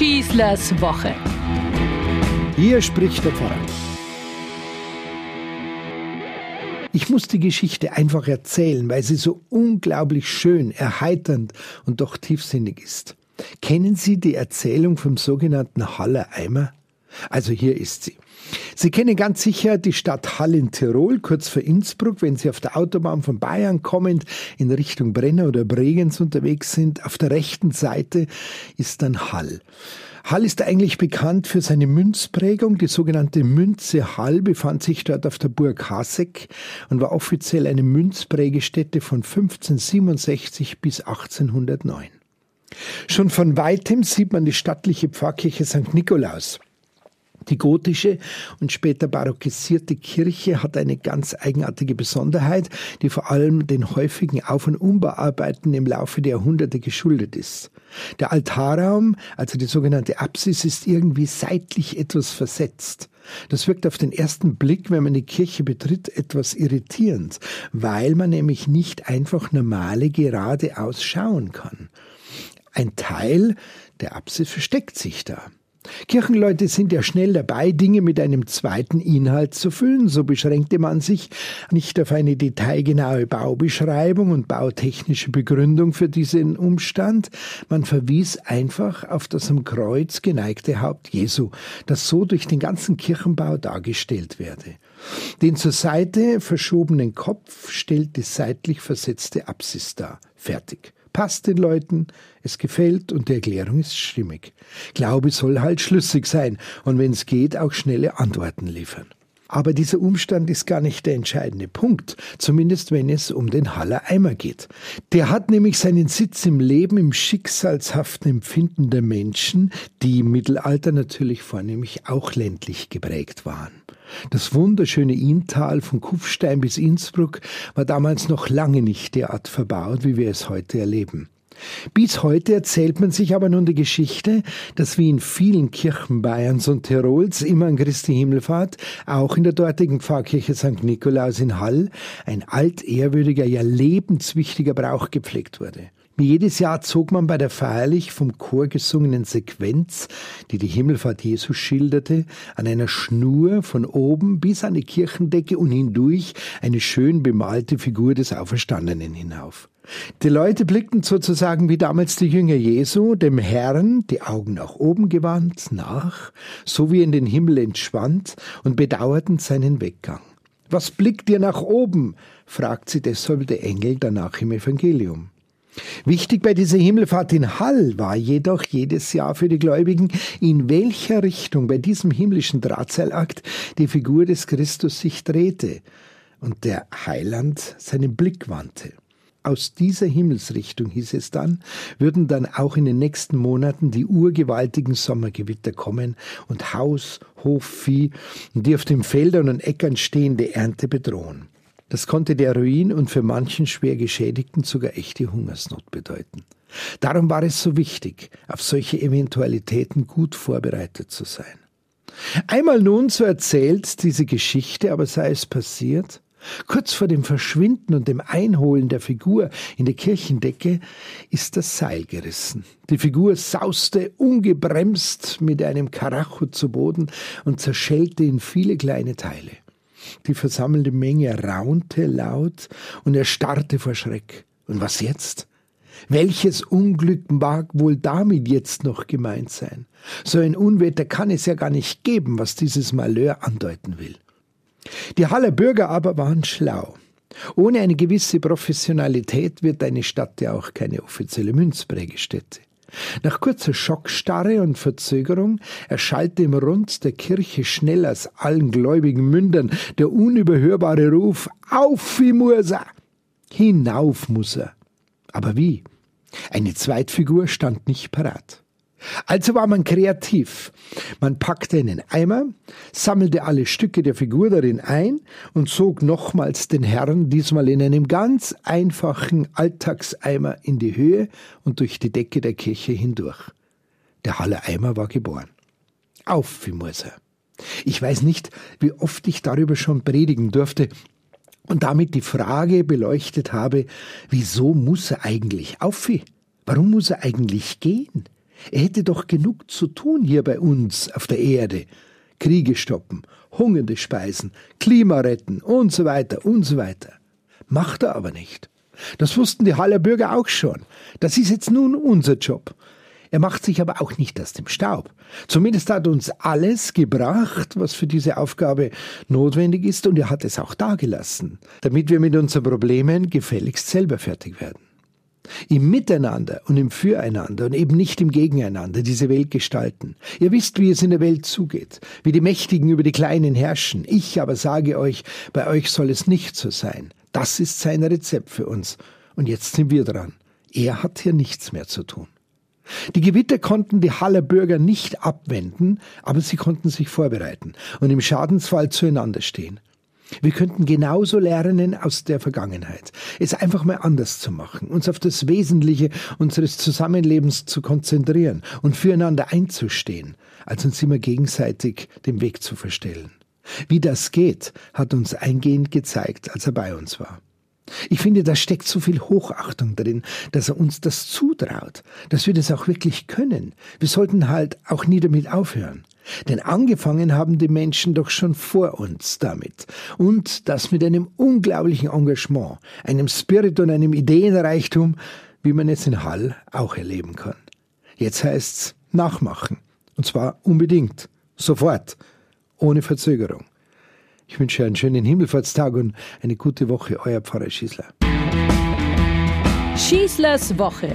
Schießlers Woche. Hier spricht der Pfarrer. Ich muss die Geschichte einfach erzählen, weil sie so unglaublich schön, erheiternd und doch tiefsinnig ist. Kennen Sie die Erzählung vom sogenannten Haller Eimer? Also hier ist sie. Sie kennen ganz sicher die Stadt Hall in Tirol, kurz vor Innsbruck, wenn Sie auf der Autobahn von Bayern kommend in Richtung Brenner oder Bregenz unterwegs sind. Auf der rechten Seite ist dann Hall. Hall ist eigentlich bekannt für seine Münzprägung. Die sogenannte Münze Hall befand sich dort auf der Burg Hasek und war offiziell eine Münzprägestätte von 1567 bis 1809. Schon von weitem sieht man die stattliche Pfarrkirche St. Nikolaus. Die gotische und später barockisierte Kirche hat eine ganz eigenartige Besonderheit, die vor allem den häufigen Auf- und Umbauarbeiten im Laufe der Jahrhunderte geschuldet ist. Der Altarraum, also die sogenannte Apsis, ist irgendwie seitlich etwas versetzt. Das wirkt auf den ersten Blick, wenn man die Kirche betritt, etwas irritierend, weil man nämlich nicht einfach normale geradeaus schauen kann. Ein Teil der Apsis versteckt sich da. Kirchenleute sind ja schnell dabei, Dinge mit einem zweiten Inhalt zu füllen. So beschränkte man sich nicht auf eine detailgenaue Baubeschreibung und bautechnische Begründung für diesen Umstand. Man verwies einfach auf das am Kreuz geneigte Haupt Jesu, das so durch den ganzen Kirchenbau dargestellt werde. Den zur Seite verschobenen Kopf stellt die seitlich versetzte Apsis dar. Fertig passt den Leuten, es gefällt und die Erklärung ist stimmig. Glaube soll halt schlüssig sein und wenn es geht, auch schnelle Antworten liefern. Aber dieser Umstand ist gar nicht der entscheidende Punkt, zumindest wenn es um den Haller Eimer geht. Der hat nämlich seinen Sitz im Leben, im schicksalshaften Empfinden der Menschen, die im Mittelalter natürlich vornehmlich auch ländlich geprägt waren. Das wunderschöne Inntal von Kufstein bis Innsbruck war damals noch lange nicht derart verbaut, wie wir es heute erleben. Bis heute erzählt man sich aber nun die Geschichte, dass wie in vielen Kirchen Bayerns und Tirols immer an Christi Himmelfahrt, auch in der dortigen Pfarrkirche St. Nikolaus in Hall, ein altehrwürdiger, ja lebenswichtiger Brauch gepflegt wurde. Jedes Jahr zog man bei der feierlich vom Chor gesungenen Sequenz, die die Himmelfahrt Jesu schilderte, an einer Schnur von oben bis an die Kirchendecke und hindurch eine schön bemalte Figur des Auferstandenen hinauf. Die Leute blickten sozusagen wie damals die Jünger Jesu, dem Herrn, die Augen nach oben gewandt, nach, so wie in den Himmel entschwand, und bedauerten seinen Weggang. Was blickt ihr nach oben? fragt sie deshalb der Engel danach im Evangelium. Wichtig bei dieser Himmelfahrt in Hall war jedoch jedes Jahr für die Gläubigen, in welcher Richtung bei diesem himmlischen Drahtseilakt die Figur des Christus sich drehte und der Heiland seinen Blick wandte. Aus dieser Himmelsrichtung, hieß es dann, würden dann auch in den nächsten Monaten die urgewaltigen Sommergewitter kommen und Haus, Hof, Vieh und die auf den Feldern und Äckern stehende Ernte bedrohen. Das konnte der Ruin und für manchen schwer Geschädigten sogar echte Hungersnot bedeuten. Darum war es so wichtig, auf solche Eventualitäten gut vorbereitet zu sein. Einmal nun, so erzählt diese Geschichte, aber sei es passiert, kurz vor dem Verschwinden und dem Einholen der Figur in die Kirchendecke ist das Seil gerissen. Die Figur sauste ungebremst mit einem Karacho zu Boden und zerschellte in viele kleine Teile. Die versammelte Menge raunte laut und erstarrte vor Schreck. Und was jetzt? Welches Unglück mag wohl damit jetzt noch gemeint sein? So ein Unwetter kann es ja gar nicht geben, was dieses Malheur andeuten will. Die Haller Bürger aber waren schlau. Ohne eine gewisse Professionalität wird eine Stadt ja auch keine offizielle Münzprägestätte. Nach kurzer Schockstarre und Verzögerung erschallte im Rund der Kirche schnell aus allen gläubigen Mündern der unüberhörbare Ruf Auf, wie muss er! Hinauf muss er! Aber wie? Eine Zweitfigur stand nicht parat. Also war man kreativ. Man packte einen Eimer, sammelte alle Stücke der Figur darin ein und zog nochmals den Herrn, diesmal in einem ganz einfachen Alltagseimer, in die Höhe und durch die Decke der Kirche hindurch. Der Halle Eimer war geboren. Auf, wie muss er. Ich weiß nicht, wie oft ich darüber schon predigen durfte und damit die Frage beleuchtet habe, wieso muss er eigentlich auf? Warum muss er eigentlich gehen? Er hätte doch genug zu tun hier bei uns auf der Erde. Kriege stoppen, hungernde speisen, Klima retten und so weiter und so weiter. Macht er aber nicht. Das wussten die Haller Bürger auch schon. Das ist jetzt nun unser Job. Er macht sich aber auch nicht aus dem Staub. Zumindest hat uns alles gebracht, was für diese Aufgabe notwendig ist, und er hat es auch dagelassen, damit wir mit unseren Problemen gefälligst selber fertig werden. Im Miteinander und im Füreinander und eben nicht im Gegeneinander diese Welt gestalten. Ihr wisst, wie es in der Welt zugeht, wie die Mächtigen über die Kleinen herrschen. Ich aber sage euch, bei euch soll es nicht so sein. Das ist sein Rezept für uns. Und jetzt sind wir dran. Er hat hier nichts mehr zu tun. Die Gewitter konnten die Haller Bürger nicht abwenden, aber sie konnten sich vorbereiten und im Schadensfall zueinander stehen. Wir könnten genauso lernen aus der Vergangenheit, es einfach mal anders zu machen, uns auf das Wesentliche unseres Zusammenlebens zu konzentrieren und füreinander einzustehen, als uns immer gegenseitig den Weg zu verstellen. Wie das geht, hat uns eingehend gezeigt, als er bei uns war. Ich finde, da steckt so viel Hochachtung drin, dass er uns das zutraut, dass wir das auch wirklich können. Wir sollten halt auch nie damit aufhören. Denn angefangen haben die Menschen doch schon vor uns damit. Und das mit einem unglaublichen Engagement, einem Spirit und einem Ideenreichtum, wie man es in Hall auch erleben kann. Jetzt heißt's nachmachen. Und zwar unbedingt. Sofort. Ohne Verzögerung. Ich wünsche einen schönen Himmelfahrtstag und eine gute Woche. Euer Pfarrer Schießler. Schießlers Woche.